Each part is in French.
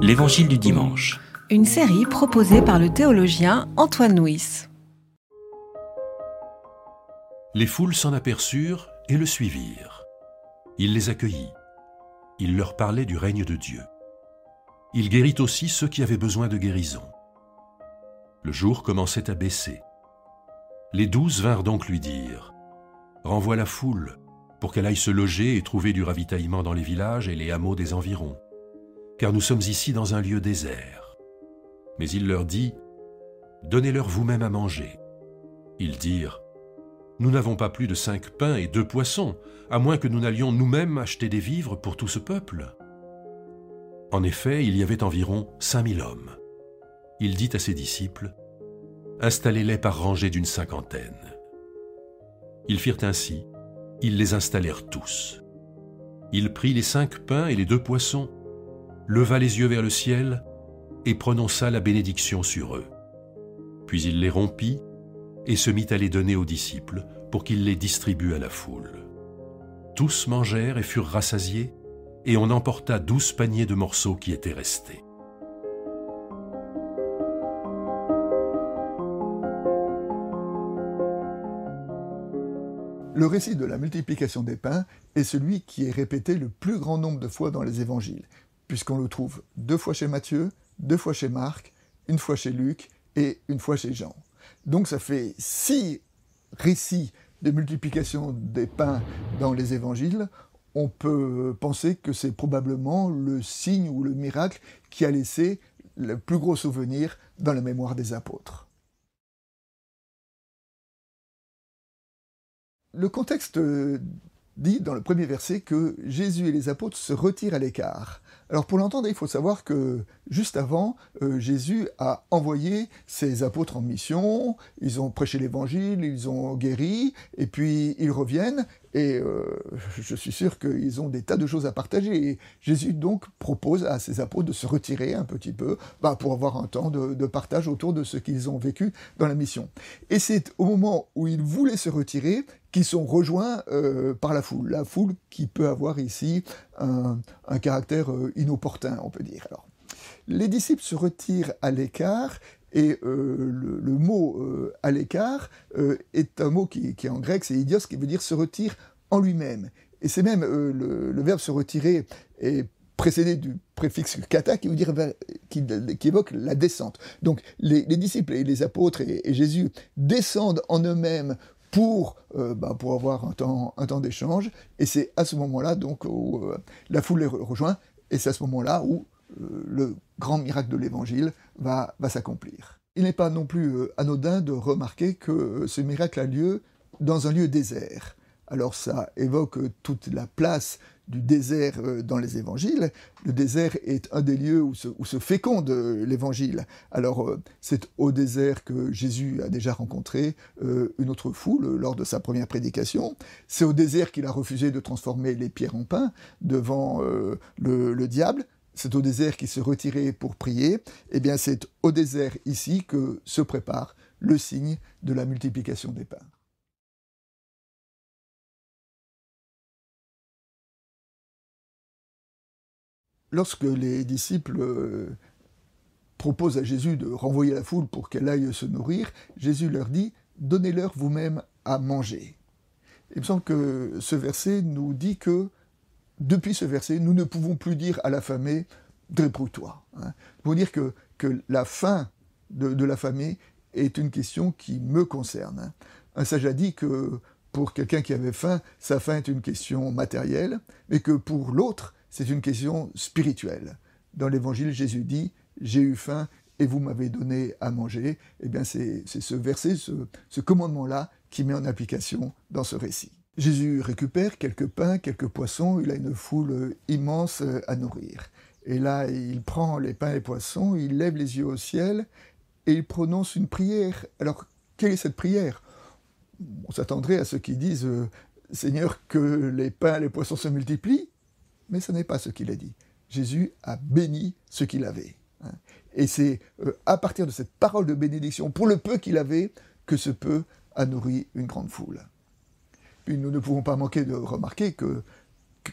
L'Évangile du dimanche. Une série proposée par le théologien Antoine Nuis. Les foules s'en aperçurent et le suivirent. Il les accueillit. Il leur parlait du règne de Dieu. Il guérit aussi ceux qui avaient besoin de guérison. Le jour commençait à baisser. Les douze vinrent donc lui dire Renvoie la foule pour qu'elle aille se loger et trouver du ravitaillement dans les villages et les hameaux des environs, car nous sommes ici dans un lieu désert. Mais il leur dit Donnez-leur vous-même à manger. Ils dirent Nous n'avons pas plus de cinq pains et deux poissons, à moins que nous n'allions nous-mêmes acheter des vivres pour tout ce peuple. En effet, il y avait environ cinq mille hommes. Il dit à ses disciples Installez-les par rangées d'une cinquantaine. Ils firent ainsi, ils les installèrent tous. Il prit les cinq pains et les deux poissons, leva les yeux vers le ciel et prononça la bénédiction sur eux. Puis il les rompit et se mit à les donner aux disciples pour qu'ils les distribuent à la foule. Tous mangèrent et furent rassasiés, et on emporta douze paniers de morceaux qui étaient restés. Le récit de la multiplication des pains est celui qui est répété le plus grand nombre de fois dans les évangiles, puisqu'on le trouve deux fois chez Matthieu, deux fois chez Marc, une fois chez Luc et une fois chez Jean. Donc ça fait six récits de multiplication des pains dans les évangiles. On peut penser que c'est probablement le signe ou le miracle qui a laissé le plus gros souvenir dans la mémoire des apôtres. Le texte euh, dit dans le premier verset que Jésus et les apôtres se retirent à l'écart. Alors pour l'entendre, il faut savoir que juste avant, euh, Jésus a envoyé ses apôtres en mission, ils ont prêché l'évangile, ils ont guéri, et puis ils reviennent, et euh, je suis sûr qu'ils ont des tas de choses à partager. Et Jésus donc propose à ses apôtres de se retirer un petit peu bah, pour avoir un temps de, partage autour de ce qu'ils ont vécu dans la mission. Et c'est au moment où ils voulaient se retirer qui sont rejoints euh, par la foule. La foule qui peut avoir ici un, caractère euh, inopportun, on peut dire. Alors, les disciples se retirent à l'écart et euh, le, mot à l'écart est un mot qui, qui en grec, c'est idios, qui veut dire se retire en lui-même. Et c'est même le, verbe se retirer est précédé du préfixe kata qui veut dire qui, évoque la descente. Donc les, disciples et les apôtres et Jésus descendent en eux-mêmes pour, euh, bah, pour avoir un temps, un temps d'échange. Et c'est à ce moment-là donc où euh, la foule les rejoint, et c'est à ce moment-là où euh, le grand miracle de l'Évangile va, s'accomplir. Il n'est pas non plus anodin de remarquer que ce miracle a lieu dans un lieu désert. Alors ça évoque toute la place du désert euh, dans les évangiles. Le désert est un des lieux où se, féconde euh, l'évangile. Alors euh, c'est au désert que Jésus a déjà rencontré une autre foule lors de sa première prédication. C'est au désert qu'il a refusé de transformer les pierres en pain devant le diable c'est au désert qu'il se retirait pour prier, eh bien c'est au désert ici que se prépare le signe de la multiplication des pains. lorsque les disciples euh, proposent à Jésus de renvoyer la foule pour qu'elle aille se nourrir, Jésus leur dit Donnez-leur vous-même à manger. Il me semble que ce verset nous dit que, depuis ce verset, nous ne pouvons plus dire à l'affamé Débrouille-toi. Hein. Pour dire que, que la faim de, de l'affamé est une question qui me concerne. Hein. Un sage a dit que pour quelqu'un qui avait faim, sa faim est une question matérielle, mais que pour l'autre, c'est une question spirituelle. Dans l'Évangile, Jésus dit J'ai eu faim et vous m'avez donné à manger. Eh bien, c'est ce verset, ce, commandement-là, qui met en application dans ce récit. Jésus récupère quelques pains, quelques poissons, il a une foule immense à nourrir. Et là, il prend les pains et poissons, il lève les yeux au ciel et il prononce une prière. Alors, quelle est cette prière? On s'attendrait à ceux qui disent Seigneur, que les pains et les poissons se multiplient mais ce n'est pas ce qu'il a dit. Jésus a béni ce qu'il avait. Hein. Et c'est euh, à partir de cette parole de bénédiction, pour le peu qu'il avait, que ce peu a nourri une grande foule. Puis nous ne pouvons pas manquer de remarquer que,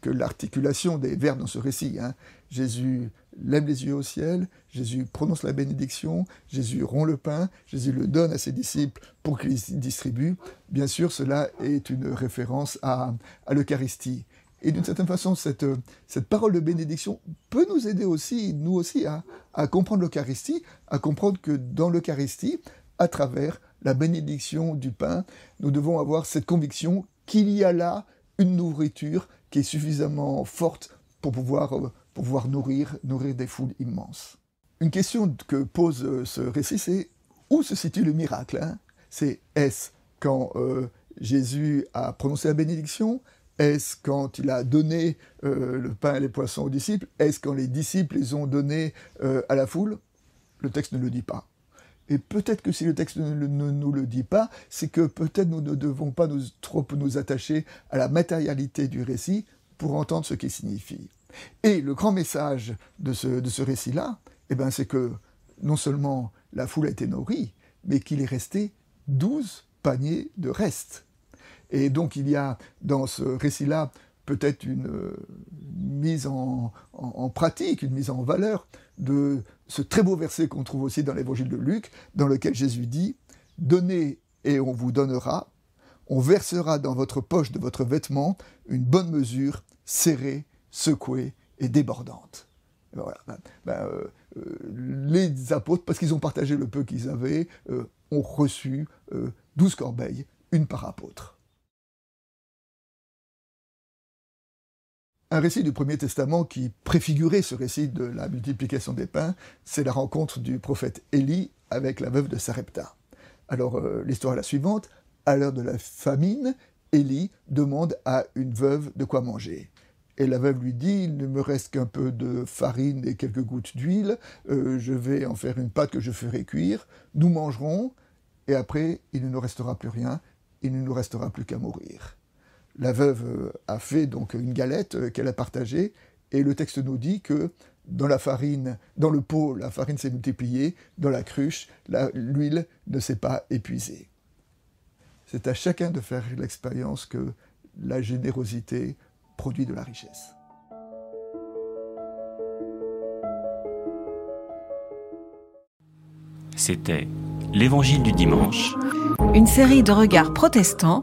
que l'articulation des verbes dans ce récit, hein, Jésus lève les yeux au ciel, Jésus prononce la bénédiction, Jésus rompt le pain, Jésus le donne à ses disciples pour qu'ils distribuent. Bien sûr, cela est une référence à, à l'Eucharistie. Et d'une certaine façon, cette, cette, parole de bénédiction peut nous aider aussi, nous aussi, à, à comprendre l'Eucharistie, à comprendre que dans l'Eucharistie, à travers la bénédiction du pain, nous devons avoir cette conviction qu'il y a là une nourriture qui est suffisamment forte pour pouvoir, euh, nourrir des foules immenses. Une question que pose euh, ce récit, c'est où se situe le miracle hein? C'est est-ce quand euh, Jésus a prononcé la bénédiction? Est-ce quand il a donné le pain et les poissons aux disciples? Est-ce quand les disciples les ont donnés à la foule? Le texte ne le dit pas. Et peut-être que si le texte ne, nous le dit pas, c'est que peut-être nous ne devons pas trop nous attacher à la matérialité du récit pour entendre ce qu'il signifie. Et le grand message de ce, de ce récit-là, eh ben, c'est que non seulement la foule a été nourrie, mais qu'il est resté douze paniers de restes. Et donc il y a dans ce récit-là peut-être une, mise en, pratique, une mise en valeur de ce très beau verset qu'on trouve aussi dans l'évangile de Luc, dans lequel Jésus dit Donnez et on vous donnera, on versera dans votre poche de votre vêtement une bonne mesure, serrée, secouée et débordante. voilà. Ben, ben, euh, euh, les apôtres, parce qu'ils ont partagé le peu qu'ils avaient, euh, ont reçu douze corbeilles, une par apôtre. Un récit du Premier Testament qui préfigurait ce récit de la multiplication des pains, c'est la rencontre du prophète Élie avec la veuve de Sarepta. Alors euh, l'histoire est la suivante. À l'heure de la famine, Élie demande à une veuve de quoi manger. Et la veuve lui dit, il ne me reste qu'un peu de farine et quelques gouttes d'huile, euh, je vais en faire une pâte que je ferai cuire, nous mangerons, et après il ne nous restera plus rien, il ne nous restera plus qu'à mourir la veuve euh, a fait donc une galette euh, qu'elle a partagée, et le texte nous dit que dans la farine, dans le pot, la farine s'est multipliée, dans la cruche, l'huile ne s'est pas épuisée. C'est à chacun de faire l'expérience que la générosité produit de la richesse. C'était l'Évangile du dimanche. Une série de regards protestants